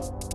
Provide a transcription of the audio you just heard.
Bye.